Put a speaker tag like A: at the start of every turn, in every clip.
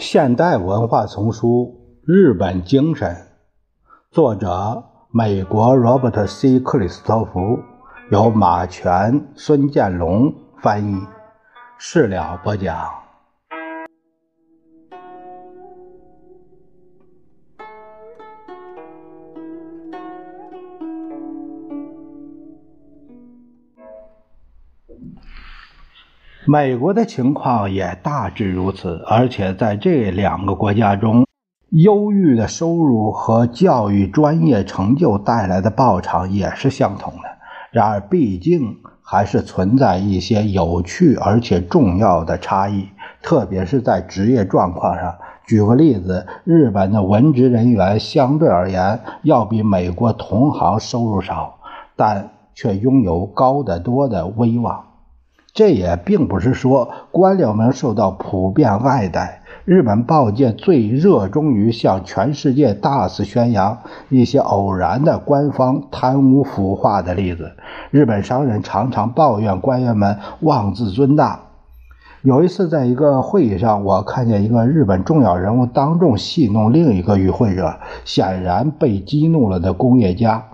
A: 现代文化丛书《日本精神》，作者美国 Robert ·C· 克里斯托弗，由马全、孙建龙翻译，事了播讲。美国的情况也大致如此，而且在这两个国家中，优郁的收入和教育专业成就带来的报偿也是相同的。然而，毕竟还是存在一些有趣而且重要的差异，特别是在职业状况上。举个例子，日本的文职人员相对而言要比美国同行收入少，但却拥有高得多的威望。这也并不是说官僚们受到普遍爱戴。日本报界最热衷于向全世界大肆宣扬一些偶然的官方贪污腐化的例子。日本商人常常抱怨官员们妄自尊大。有一次，在一个会议上，我看见一个日本重要人物当众戏弄另一个与会者，显然被激怒了的工业家。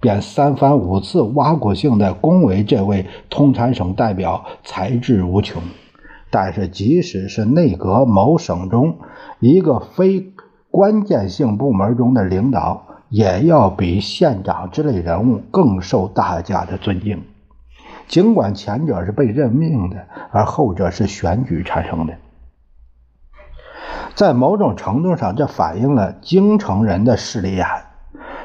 A: 便三番五次挖苦性的恭维这位通产省代表才智无穷，但是即使是内阁某省中一个非关键性部门中的领导，也要比县长之类人物更受大家的尊敬，尽管前者是被任命的，而后者是选举产生的。在某种程度上，这反映了京城人的势利眼。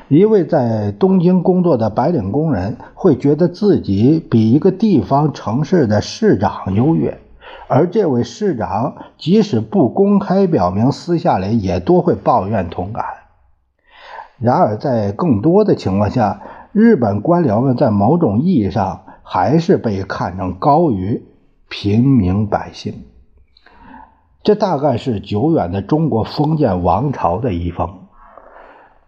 A: 一位在东京工作的白领工人会觉得自己比一个地方城市的市长优越，而这位市长即使不公开表明，私下里也多会抱怨同感。然而，在更多的情况下，日本官僚们在某种意义上还是被看成高于平民百姓。这大概是久远的中国封建王朝的遗风。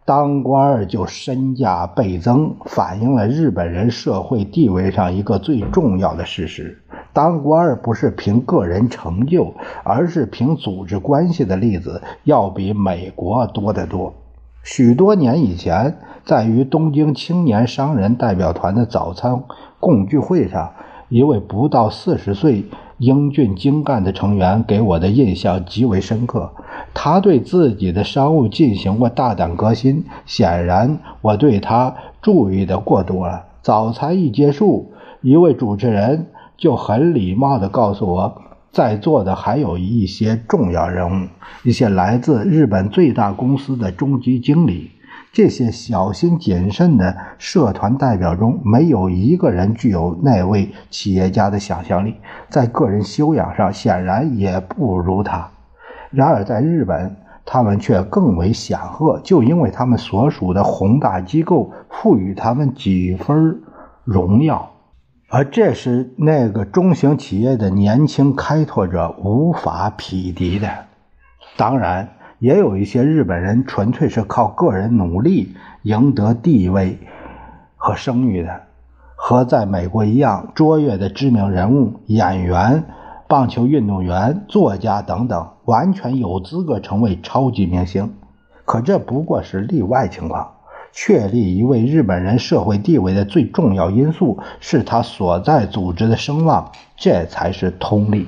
A: 当官就身价倍增，反映了日本人社会地位上一个最重要的事实：当官不是凭个人成就，而是凭组织关系的例子要比美国多得多。许多年以前，在于东京青年商人代表团的早餐共聚会上，一位不到四十岁。英俊精干的成员给我的印象极为深刻。他对自己的商务进行过大胆革新，显然我对他注意的过多了。早餐一结束，一位主持人就很礼貌地告诉我，在座的还有一些重要人物，一些来自日本最大公司的中级经理。这些小心谨慎的社团代表中，没有一个人具有那位企业家的想象力，在个人修养上显然也不如他。然而，在日本，他们却更为显赫，就因为他们所属的宏大机构赋予他们几分荣耀，而这是那个中型企业的年轻开拓者无法匹敌的。当然。也有一些日本人纯粹是靠个人努力赢得地位和声誉的，和在美国一样，卓越的知名人物、演员、棒球运动员、作家等等，完全有资格成为超级明星。可这不过是例外情况。确立一位日本人社会地位的最重要因素是他所在组织的声望，这才是通例。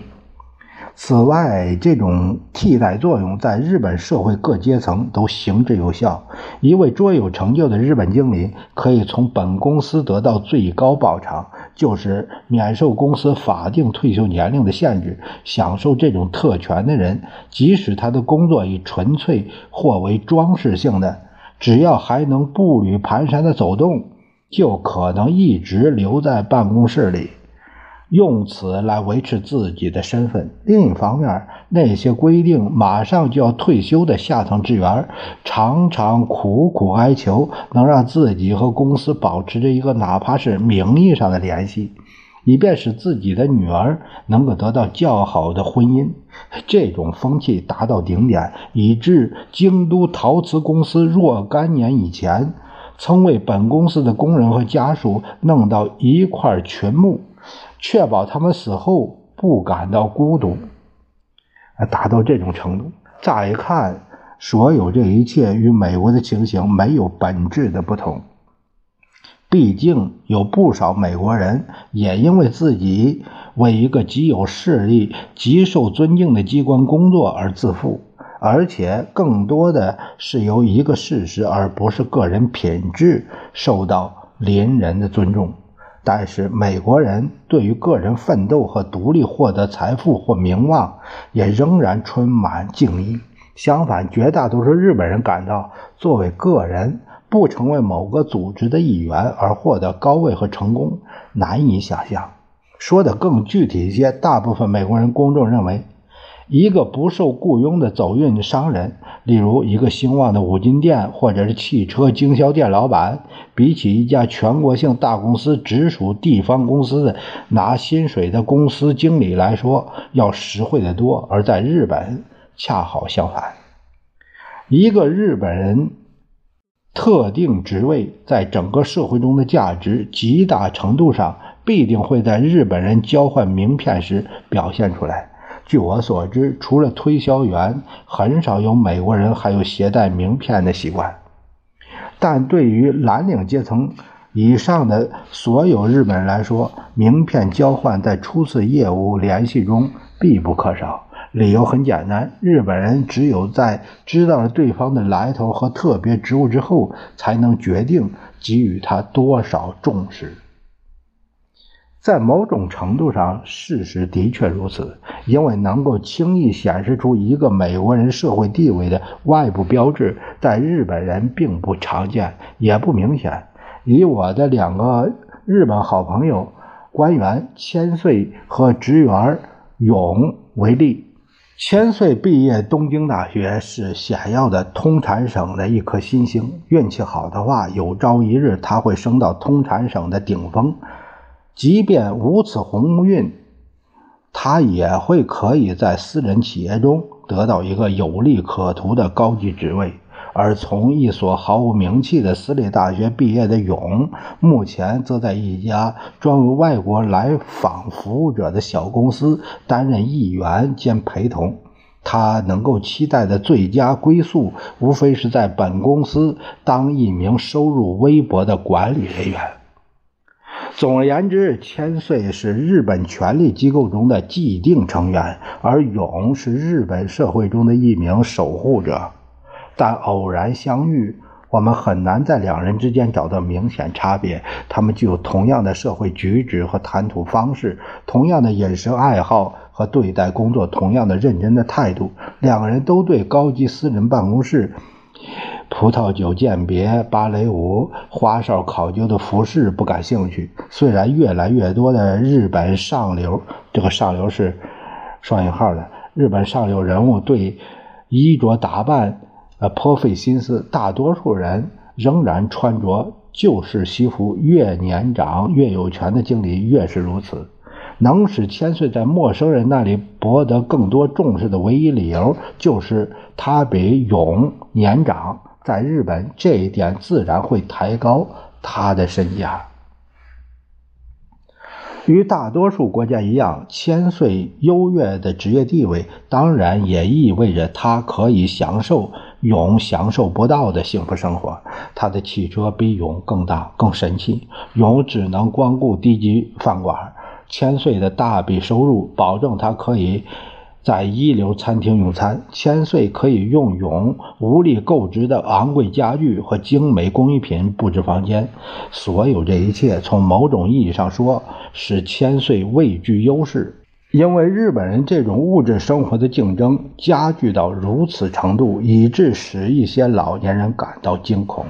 A: 此外，这种替代作用在日本社会各阶层都行之有效。一位卓有成就的日本经理可以从本公司得到最高报偿，就是免受公司法定退休年龄的限制。享受这种特权的人，即使他的工作以纯粹或为装饰性的，只要还能步履蹒跚的走动，就可能一直留在办公室里。用此来维持自己的身份。另一方面，那些规定马上就要退休的下层职员，常常苦苦哀求能让自己和公司保持着一个哪怕是名义上的联系，以便使自己的女儿能够得到较好的婚姻。这种风气达到顶点，以致京都陶瓷公司若干年以前曾为本公司的工人和家属弄到一块群墓。确保他们死后不感到孤独，达到这种程度。乍一看，所有这一切与美国的情形没有本质的不同。毕竟有不少美国人也因为自己为一个极有势力、极受尊敬的机关工作而自负，而且更多的是由一个事实而不是个人品质受到邻人的尊重。但是美国人对于个人奋斗和独立获得财富或名望，也仍然充满敬意。相反，绝大多数日本人感到，作为个人。不成为某个组织的一员而获得高位和成功，难以想象。说的更具体一些，大部分美国人公众认为，一个不受雇佣的走运商人，例如一个兴旺的五金店或者是汽车经销店老板，比起一家全国性大公司直属地方公司的拿薪水的公司经理来说，要实惠得多。而在日本，恰好相反，一个日本人。特定职位在整个社会中的价值，极大程度上必定会在日本人交换名片时表现出来。据我所知，除了推销员，很少有美国人还有携带名片的习惯。但对于蓝领阶层以上的所有日本人来说，名片交换在初次业务联系中必不可少。理由很简单，日本人只有在知道了对方的来头和特别职务之后，才能决定给予他多少重视。在某种程度上，事实的确如此，因为能够轻易显示出一个美国人社会地位的外部标志，在日本人并不常见，也不明显。以我的两个日本好朋友官员千岁和职员勇为例。千岁毕业东京大学是显要的通产省的一颗新星，运气好的话，有朝一日他会升到通产省的顶峰。即便无此鸿运，他也会可以在私人企业中得到一个有利可图的高级职位。而从一所毫无名气的私立大学毕业的勇，目前则在一家专为外国来访服务者的小公司担任议员兼陪同。他能够期待的最佳归宿，无非是在本公司当一名收入微薄的管理人员。总而言之，千岁是日本权力机构中的既定成员，而勇是日本社会中的一名守护者。但偶然相遇，我们很难在两人之间找到明显差别。他们具有同样的社会举止和谈吐方式，同样的饮食爱好和对待工作同样的认真的态度。两个人都对高级私人办公室、葡萄酒鉴别、芭蕾舞、花哨考究的服饰不感兴趣。虽然越来越多的日本上流（这个上流是双引号的）日本上流人物对衣着打扮。呃，颇费心思。大多数人仍然穿着旧式西服，越年长越有权的经理越是如此。能使千岁在陌生人那里博得更多重视的唯一理由，就是他比勇年长。在日本，这一点自然会抬高他的身价。与大多数国家一样，千岁优越的职业地位，当然也意味着他可以享受。勇享受不到的幸福生活，他的汽车比勇更大、更神气。勇只能光顾低级饭馆，千岁的大笔收入保证他可以在一流餐厅用餐。千岁可以用永无力购置的昂贵家具和精美工艺品布置房间。所有这一切，从某种意义上说，使千岁位居优势。因为日本人这种物质生活的竞争加剧到如此程度，以致使一些老年人感到惊恐。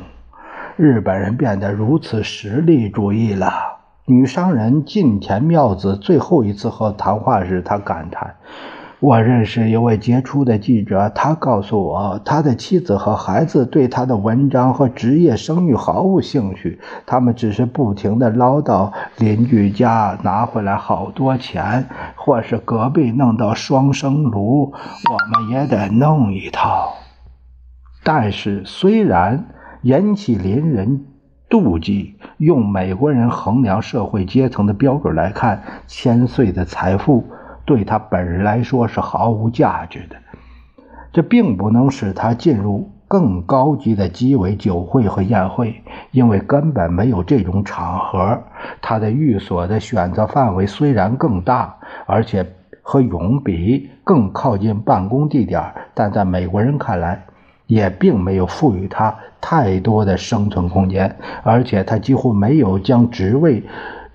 A: 日本人变得如此实力主义了。女商人近田妙子最后一次和谈话时，她感叹。我认识一位杰出的记者，他告诉我，他的妻子和孩子对他的文章和职业声誉毫无兴趣，他们只是不停地唠叨邻居家拿回来好多钱，或是隔壁弄到双生炉，我们也得弄一套。但是，虽然引起邻人妒忌，用美国人衡量社会阶层的标准来看，千岁的财富。对他本人来说是毫无价值的。这并不能使他进入更高级的鸡尾酒会和宴会，因为根本没有这种场合。他的寓所的选择范围虽然更大，而且和永比更靠近办公地点，但在美国人看来，也并没有赋予他太多的生存空间，而且他几乎没有将职位。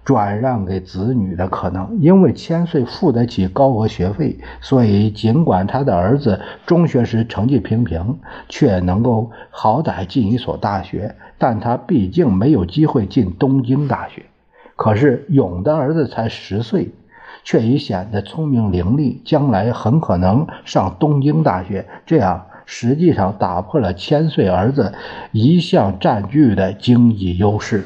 A: 转让给子女的可能，因为千岁付得起高额学费，所以尽管他的儿子中学时成绩平平，却能够好歹进一所大学，但他毕竟没有机会进东京大学。可是勇的儿子才十岁，却已显得聪明伶俐，将来很可能上东京大学。这样实际上打破了千岁儿子一向占据的经济优势。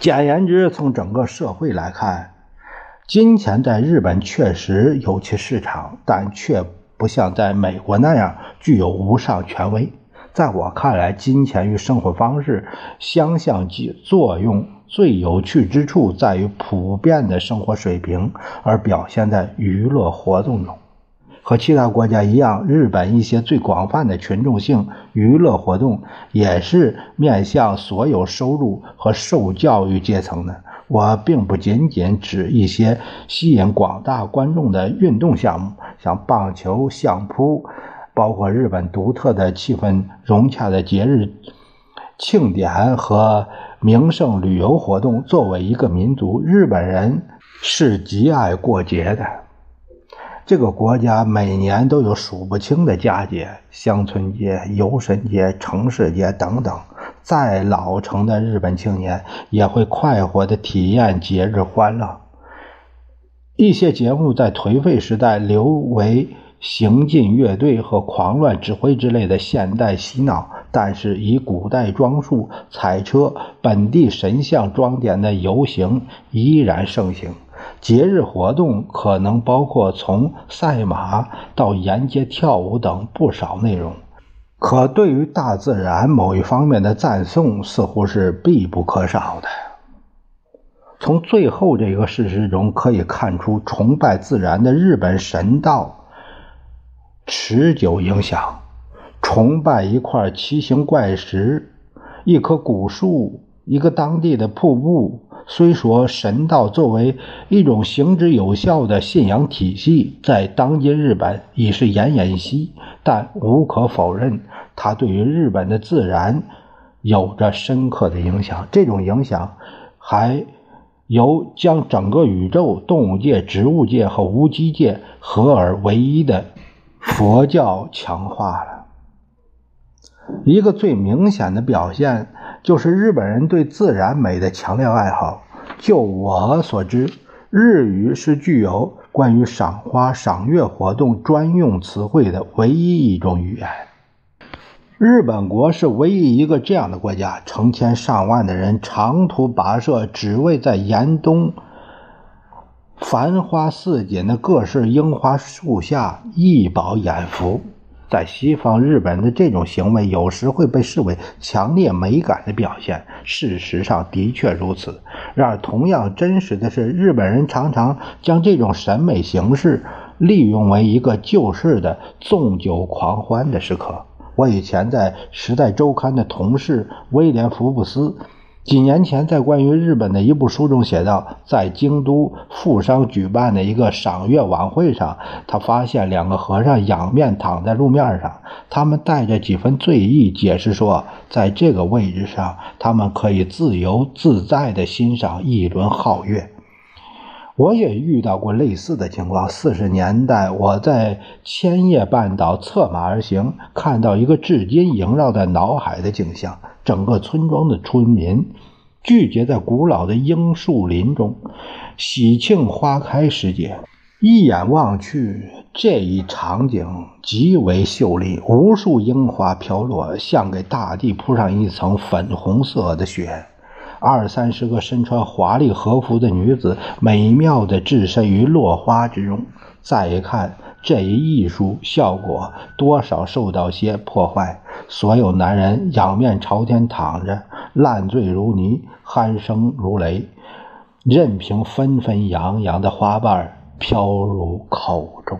A: 简言之，从整个社会来看，金钱在日本确实有其市场，但却不像在美国那样具有无上权威。在我看来，金钱与生活方式相向作用最有趣之处在于普遍的生活水平，而表现在娱乐活动中。和其他国家一样，日本一些最广泛的群众性娱乐活动也是面向所有收入和受教育阶层的。我并不仅仅指一些吸引广大观众的运动项目，像棒球、相扑，包括日本独特的气氛融洽的节日庆典和名胜旅游活动。作为一个民族，日本人是极爱过节的。这个国家每年都有数不清的佳节，乡村节、游神节、城市节等等。再老成的日本青年也会快活地体验节日欢乐。一些节目在颓废时代留为行进乐队和狂乱指挥之类的现代洗脑，但是以古代装束、彩车、本地神像装点的游行依然盛行。节日活动可能包括从赛马到沿街跳舞等不少内容，可对于大自然某一方面的赞颂似乎是必不可少的。从最后这个事实中可以看出，崇拜自然的日本神道持久影响。崇拜一块奇形怪石、一棵古树、一个当地的瀑布。虽说神道作为一种行之有效的信仰体系，在当今日本已是奄奄一息，但无可否认，它对于日本的自然有着深刻的影响。这种影响还由将整个宇宙、动物界、植物界和无机界合而为一的佛教强化了。一个最明显的表现。就是日本人对自然美的强烈爱好。就我所知，日语是具有关于赏花、赏月活动专用词汇的唯一一种语言。日本国是唯一一个这样的国家，成千上万的人长途跋涉，只为在严冬繁花似锦的各式樱花树下一饱眼福。在西方，日本的这种行为有时会被视为强烈美感的表现。事实上，的确如此。然而，同样真实的是，日本人常常将这种审美形式利用为一个旧式的纵酒狂欢的时刻。我以前在《时代周刊》的同事威廉·福布斯。几年前，在关于日本的一部书中写道，在京都富商举办的一个赏月晚会上，他发现两个和尚仰面躺在路面上，他们带着几分醉意，解释说，在这个位置上，他们可以自由自在地欣赏一轮皓月。我也遇到过类似的情况。四十年代，我在千叶半岛策马而行，看到一个至今萦绕在脑海的景象。整个村庄的村民聚集在古老的樱树林中，喜庆花开时节。一眼望去，这一场景极为秀丽，无数樱花飘落，像给大地铺上一层粉红色的雪。二三十个身穿华丽和服的女子，美妙地置身于落花之中。再一看。这一艺术效果多少受到些破坏。所有男人仰面朝天躺着，烂醉如泥，鼾声如雷，任凭纷纷扬扬的花瓣飘入口中。